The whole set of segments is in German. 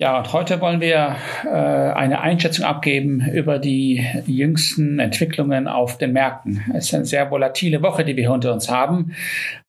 Ja, und heute wollen wir äh, eine Einschätzung abgeben über die jüngsten Entwicklungen auf den Märkten. Es ist eine sehr volatile Woche, die wir hinter uns haben.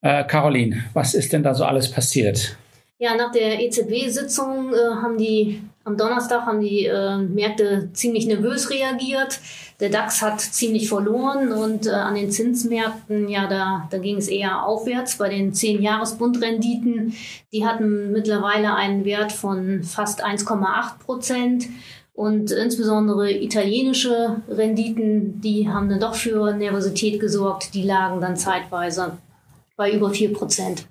Äh, Caroline, was ist denn da so alles passiert? Ja, nach der EZB-Sitzung äh, haben die am Donnerstag haben die äh, Märkte ziemlich nervös reagiert. Der DAX hat ziemlich verloren und äh, an den Zinsmärkten, ja, da, da ging es eher aufwärts. Bei den 10-Jahres-Bundrenditen, die hatten mittlerweile einen Wert von fast 1,8 Prozent. Und insbesondere italienische Renditen, die haben dann doch für Nervosität gesorgt. Die lagen dann zeitweise bei über 4 Prozent.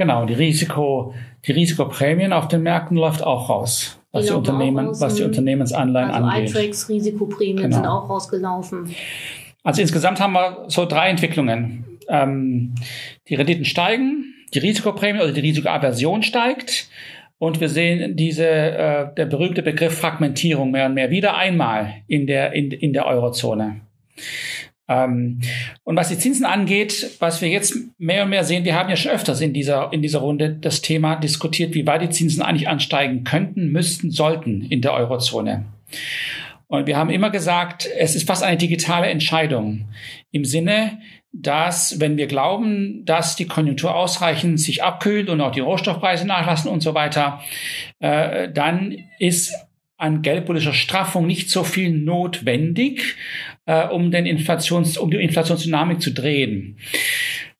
Genau, die Risiko, die Risikoprämien auf den Märkten läuft auch raus. Was die, Unternehmen, was die Unternehmensanleihen also angeht. iTrax Risikoprämien genau. sind auch rausgelaufen. Also insgesamt haben wir so drei Entwicklungen. Ähm, die Renditen steigen, die Risikoprämie oder die Risikoaversion steigt. Und wir sehen diese, äh, der berühmte Begriff Fragmentierung mehr und mehr wieder einmal in der, in, in der Eurozone. Ähm, und was die Zinsen angeht, was wir jetzt mehr und mehr sehen, wir haben ja schon öfters in dieser, in dieser Runde das Thema diskutiert, wie weit die Zinsen eigentlich ansteigen könnten, müssten, sollten in der Eurozone. Und wir haben immer gesagt, es ist fast eine digitale Entscheidung im Sinne, dass wenn wir glauben, dass die Konjunktur ausreichend sich abkühlt und auch die Rohstoffpreise nachlassen und so weiter, äh, dann ist an geldpolitischer Straffung nicht so viel notwendig, äh, um, den Inflations, um die Inflationsdynamik zu drehen.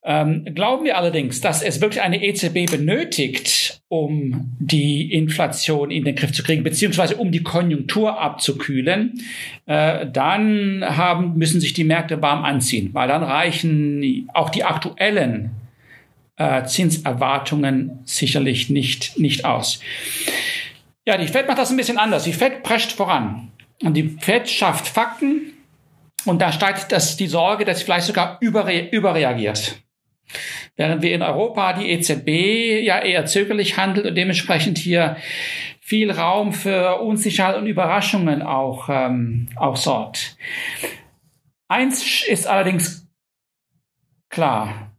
Ähm, glauben wir allerdings, dass es wirklich eine EZB benötigt, um die Inflation in den Griff zu kriegen, beziehungsweise um die Konjunktur abzukühlen, äh, dann haben, müssen sich die Märkte warm anziehen, weil dann reichen auch die aktuellen äh, Zinserwartungen sicherlich nicht, nicht aus. Ja, die Fed macht das ein bisschen anders. Die Fed prescht voran. Und die Fed schafft Fakten. Und da steigt das, die Sorge, dass vielleicht sogar überre überreagiert. Während wir in Europa die EZB ja eher zögerlich handelt und dementsprechend hier viel Raum für Unsicherheit und Überraschungen auch, ähm, auch sorgt. Eins ist allerdings klar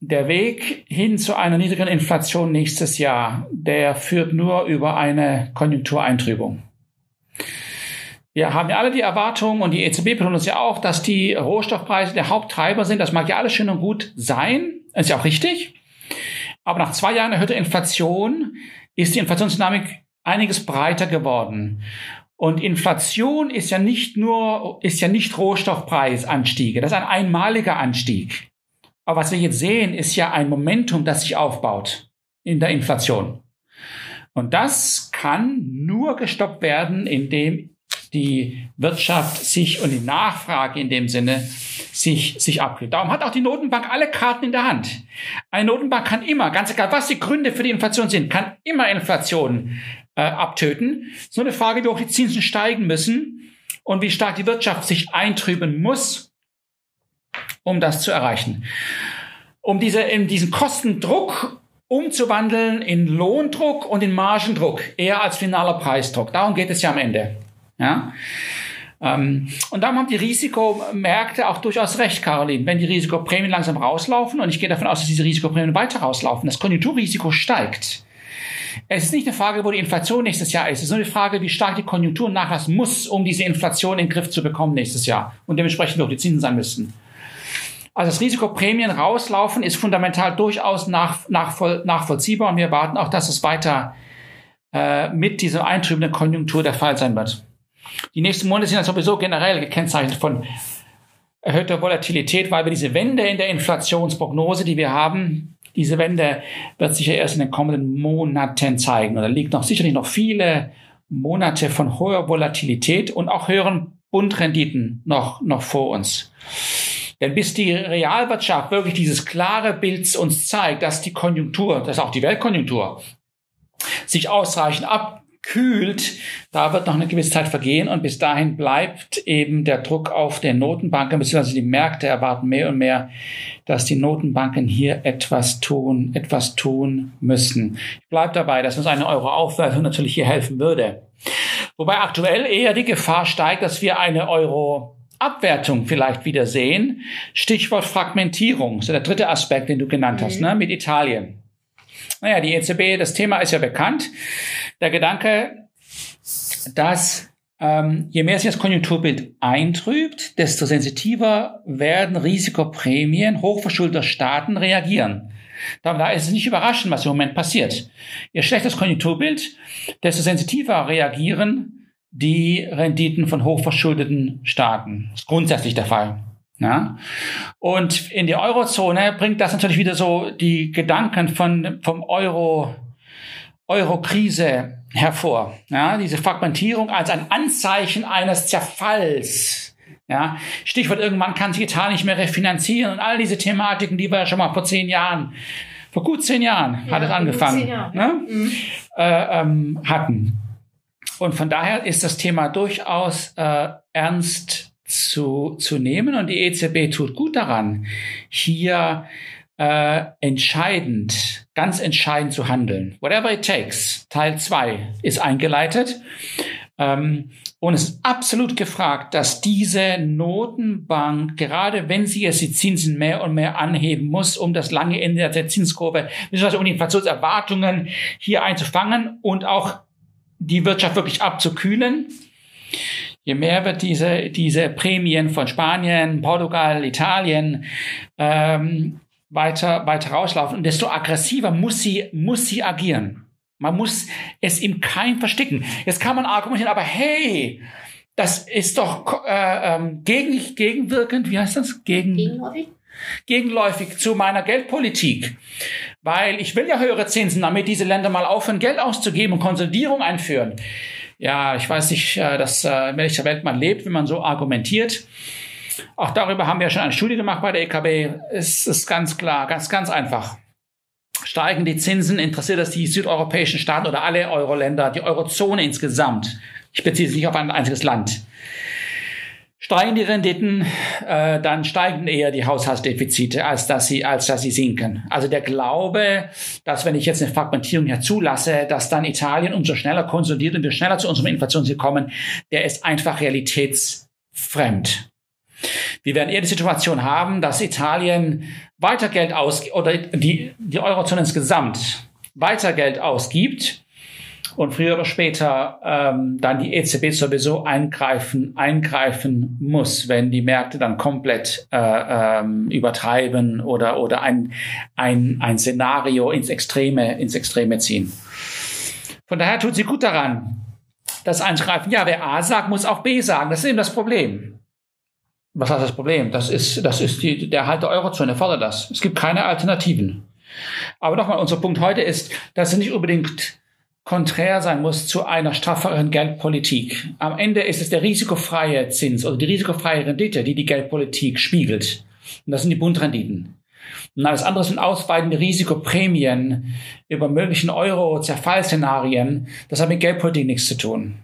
der Weg hin zu einer niedrigeren Inflation nächstes Jahr, der führt nur über eine Konjunktureintrübung. Wir haben ja alle die Erwartung und die EZB betont uns ja auch, dass die Rohstoffpreise der Haupttreiber sind. Das mag ja alles schön und gut sein, ist ja auch richtig. Aber nach zwei Jahren erhöhter Inflation ist die Inflationsdynamik einiges breiter geworden. Und Inflation ist ja nicht nur, ist ja nicht Rohstoffpreisanstiege. Das ist ein einmaliger Anstieg. Aber was wir jetzt sehen, ist ja ein Momentum, das sich aufbaut in der Inflation. Und das kann nur gestoppt werden, indem die Wirtschaft sich und die Nachfrage in dem Sinne sich, sich abkühlt. Darum hat auch die Notenbank alle Karten in der Hand. Eine Notenbank kann immer, ganz egal, was die Gründe für die Inflation sind, kann immer Inflation äh, abtöten. So eine Frage, wie hoch die Zinsen steigen müssen und wie stark die Wirtschaft sich eintrüben muss, um das zu erreichen. Um diese, in diesen Kostendruck umzuwandeln in Lohndruck und in Margendruck, eher als finaler Preisdruck. Darum geht es ja am Ende. Ja? Ähm, und darum haben die Risikomärkte auch durchaus recht, Caroline. Wenn die Risikoprämien langsam rauslaufen, und ich gehe davon aus, dass diese Risikoprämien weiter rauslaufen, das Konjunkturrisiko steigt. Es ist nicht eine Frage, wo die Inflation nächstes Jahr ist. Es ist nur eine Frage, wie stark die Konjunktur nachlassen muss, um diese Inflation in den Griff zu bekommen nächstes Jahr. Und dementsprechend auch die Zinsen sein müssten. Also das Risiko Prämien rauslaufen ist fundamental durchaus nach, nachvoll, nachvollziehbar und wir erwarten auch, dass es weiter äh, mit dieser eintrübenden Konjunktur der Fall sein wird. Die nächsten Monate sind ja sowieso generell gekennzeichnet von erhöhter Volatilität, weil wir diese Wende in der Inflationsprognose, die wir haben, diese Wende wird sich ja erst in den kommenden Monaten zeigen. Und da liegt noch sicherlich noch viele Monate von hoher Volatilität und auch höheren Bundrenditen noch, noch vor uns. Denn bis die Realwirtschaft wirklich dieses klare Bild uns zeigt, dass die Konjunktur, das ist auch die Weltkonjunktur, sich ausreichend ab, kühlt, da wird noch eine gewisse Zeit vergehen und bis dahin bleibt eben der Druck auf den Notenbanken, beziehungsweise die Märkte erwarten mehr und mehr, dass die Notenbanken hier etwas tun, etwas tun müssen. Ich bleibe dabei, dass uns eine Euro-Aufwertung natürlich hier helfen würde. Wobei aktuell eher die Gefahr steigt, dass wir eine Euro Abwertung vielleicht wieder sehen. Stichwort Fragmentierung, so der dritte Aspekt, den du genannt hast, mhm. ne, mit Italien. Naja, die EZB, das Thema ist ja bekannt. Der Gedanke, dass ähm, je mehr sich das Konjunkturbild eintrübt, desto sensitiver werden Risikoprämien hochverschuldeter Staaten reagieren. Da ist es nicht überraschend, was im Moment passiert. Je schlechter das Konjunkturbild, desto sensitiver reagieren die Renditen von hochverschuldeten Staaten. Das ist grundsätzlich der Fall. Ja? Und in die Eurozone bringt das natürlich wieder so die Gedanken von, vom Euro, Euro-Krise hervor. Ja? Diese Fragmentierung als ein Anzeichen eines Zerfalls. Ja? Stichwort, irgendwann kann sich Italien nicht mehr refinanzieren und all diese Thematiken, die wir ja schon mal vor zehn Jahren, vor gut zehn Jahren ja, hat es angefangen, ne? mhm. äh, ähm, hatten. Und von daher ist das Thema durchaus äh, ernst zu, zu nehmen. Und die EZB tut gut daran, hier äh, entscheidend, ganz entscheidend zu handeln. Whatever it takes. Teil zwei ist eingeleitet. Ähm, und es ist absolut gefragt, dass diese Notenbank, gerade wenn sie jetzt die Zinsen mehr und mehr anheben muss, um das lange Ende der Zinskurve, beziehungsweise um die Inflationserwartungen hier einzufangen und auch die Wirtschaft wirklich abzukühlen, Je mehr wird diese, diese Prämien von Spanien, Portugal, Italien ähm, weiter, weiter rauslaufen, desto aggressiver muss sie, muss sie agieren. Man muss es im Keim versticken. Jetzt kann man argumentieren, aber hey, das ist doch äh, ähm, gegen, gegenwirkend, wie heißt das? Gegen, gegenläufig? Gegenläufig zu meiner Geldpolitik. Weil ich will ja höhere Zinsen, damit diese Länder mal aufhören, Geld auszugeben und Konsolidierung einführen. Ja, ich weiß nicht, äh, dass äh, in welcher Welt man lebt, wenn man so argumentiert. Auch darüber haben wir schon eine Studie gemacht bei der EKB. Es ist ganz klar, ganz, ganz einfach. Steigen die Zinsen, interessiert das die südeuropäischen Staaten oder alle Euro-Länder, die Eurozone insgesamt. Ich beziehe es nicht auf ein einziges Land. Steigen die Renditen, äh, dann steigen eher die Haushaltsdefizite, als dass sie, als dass sie sinken. Also der Glaube, dass wenn ich jetzt eine Fragmentierung hier zulasse, dass dann Italien umso schneller konsolidiert und wir schneller zu unserem Inflationsziel kommen, der ist einfach realitätsfremd. Wir werden eher die Situation haben, dass Italien weiter Geld aus oder die, die Eurozone insgesamt weiter Geld ausgibt und früher oder später ähm, dann die EZB sowieso eingreifen, eingreifen muss, wenn die Märkte dann komplett äh, ähm, übertreiben oder, oder ein, ein, ein Szenario ins Extreme, ins Extreme ziehen. Von daher tut sie gut daran, das Eingreifen. Ja, wer A sagt, muss auch B sagen. Das ist eben das Problem. Was heißt das Problem? Das ist, das ist die, der Halt der Eurozone fordert das. Es gibt keine Alternativen. Aber nochmal, unser Punkt heute ist, dass es nicht unbedingt konträr sein muss zu einer strafferen Geldpolitik. Am Ende ist es der risikofreie Zins oder die risikofreie Rendite, die die Geldpolitik spiegelt. Und das sind die Bundrenditen. Und alles andere sind ausweitende Risikoprämien über möglichen Euro-Zerfallszenarien. Das hat mit Geldpolitik nichts zu tun.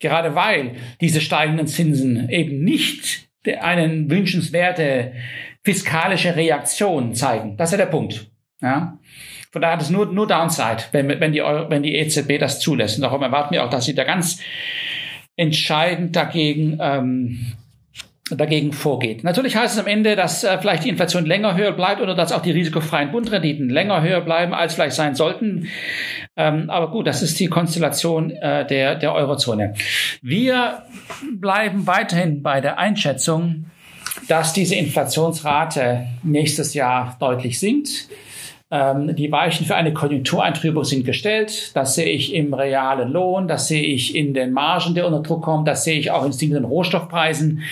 Gerade weil diese steigenden Zinsen eben nicht eine wünschenswerte fiskalische Reaktion zeigen. Das ist ja der Punkt. Ja? Von daher hat es nur, nur Downside, wenn, wenn, die, wenn die EZB das zulässt. Und darum erwarten wir auch, dass sie da ganz entscheidend dagegen, ähm, dagegen vorgeht. Natürlich heißt es am Ende, dass äh, vielleicht die Inflation länger höher bleibt oder dass auch die risikofreien Bundrenditen länger höher bleiben, als vielleicht sein sollten. Ähm, aber gut, das ist die Konstellation äh, der, der Eurozone. Wir bleiben weiterhin bei der Einschätzung, dass diese Inflationsrate nächstes Jahr deutlich sinkt. Ähm, die Weichen für eine Konjunktureintrübung sind gestellt. Das sehe ich im realen Lohn, das sehe ich in den Margen, der unter Druck kommen, das sehe ich auch in sinkenden Rohstoffpreisen,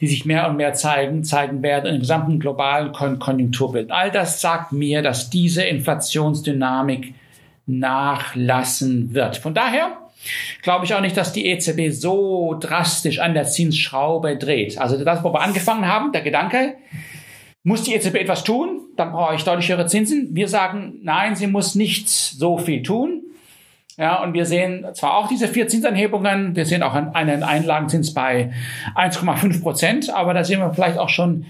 die sich mehr und mehr zeigen, zeigen werden im gesamten globalen Kon Konjunkturbild. All das sagt mir, dass diese Inflationsdynamik nachlassen wird. Von daher glaube ich auch nicht, dass die EZB so drastisch an der Zinsschraube dreht. Also das, wo wir angefangen haben, der Gedanke, muss die EZB etwas tun? Dann brauche ich deutlich höhere Zinsen. Wir sagen, nein, sie muss nicht so viel tun. Ja, und wir sehen zwar auch diese vier Zinsanhebungen, wir sehen auch einen Einlagenzins bei 1,5 Prozent, aber da sehen wir vielleicht auch schon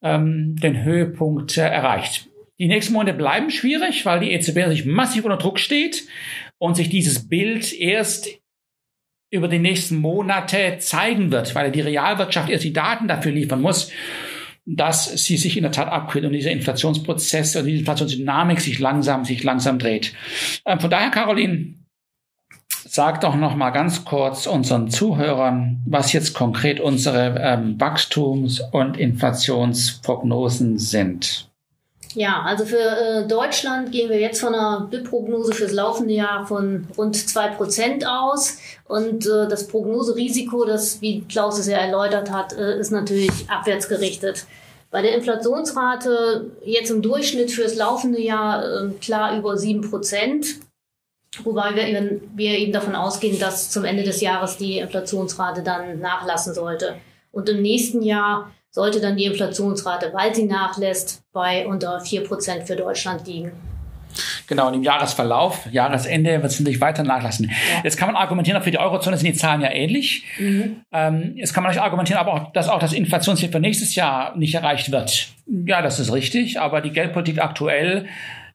ähm, den Höhepunkt äh, erreicht. Die nächsten Monate bleiben schwierig, weil die EZB sich massiv unter Druck steht und sich dieses Bild erst über die nächsten Monate zeigen wird, weil die Realwirtschaft erst die Daten dafür liefern muss, dass sie sich in der Tat abkühlt und dieser Inflationsprozess und diese Inflationsdynamik sich langsam, sich langsam dreht. Ähm, von daher, Caroline, Sag doch noch mal ganz kurz unseren Zuhörern, was jetzt konkret unsere ähm, Wachstums- und Inflationsprognosen sind. Ja, also für äh, Deutschland gehen wir jetzt von einer BIP-Prognose fürs laufende Jahr von rund zwei Prozent aus. Und äh, das Prognoserisiko, das, wie Klaus es ja erläutert hat, äh, ist natürlich abwärts gerichtet. Bei der Inflationsrate jetzt im Durchschnitt fürs laufende Jahr äh, klar über sieben Prozent. Wobei wir wir eben davon ausgehen, dass zum Ende des Jahres die Inflationsrate dann nachlassen sollte. Und im nächsten Jahr sollte dann die Inflationsrate, weil sie nachlässt, bei unter 4% für Deutschland liegen. Genau, und im Jahresverlauf, Jahresende wird es natürlich weiter nachlassen. Ja. Jetzt kann man argumentieren, auch für die Eurozone sind die Zahlen ja ähnlich. Mhm. Ähm, jetzt kann man natürlich argumentieren, aber auch, dass auch das Inflationsziel für nächstes Jahr nicht erreicht wird. Ja, das ist richtig, aber die Geldpolitik aktuell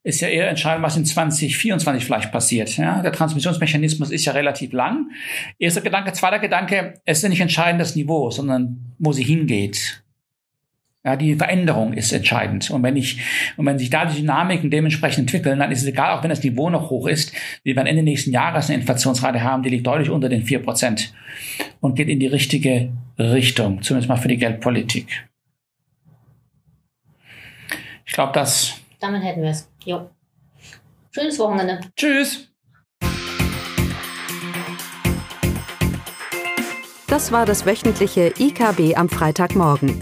ist ja eher entscheidend, was in 2024 vielleicht passiert. Ja, der Transmissionsmechanismus ist ja relativ lang. Erster Gedanke, zweiter Gedanke, es ist ja nicht entscheidend das Niveau, sondern wo sie hingeht. Ja, die Veränderung ist entscheidend. Und wenn ich, und wenn sich da die Dynamiken dementsprechend entwickeln, dann ist es egal, auch wenn das Niveau noch hoch ist, wir werden Ende nächsten Jahres eine Inflationsrate haben, die liegt deutlich unter den vier Prozent und geht in die richtige Richtung, zumindest mal für die Geldpolitik. Ich glaube, das damit hätten wir es. Jo. Schönes Wochenende. Tschüss. Das war das wöchentliche IKB am Freitagmorgen.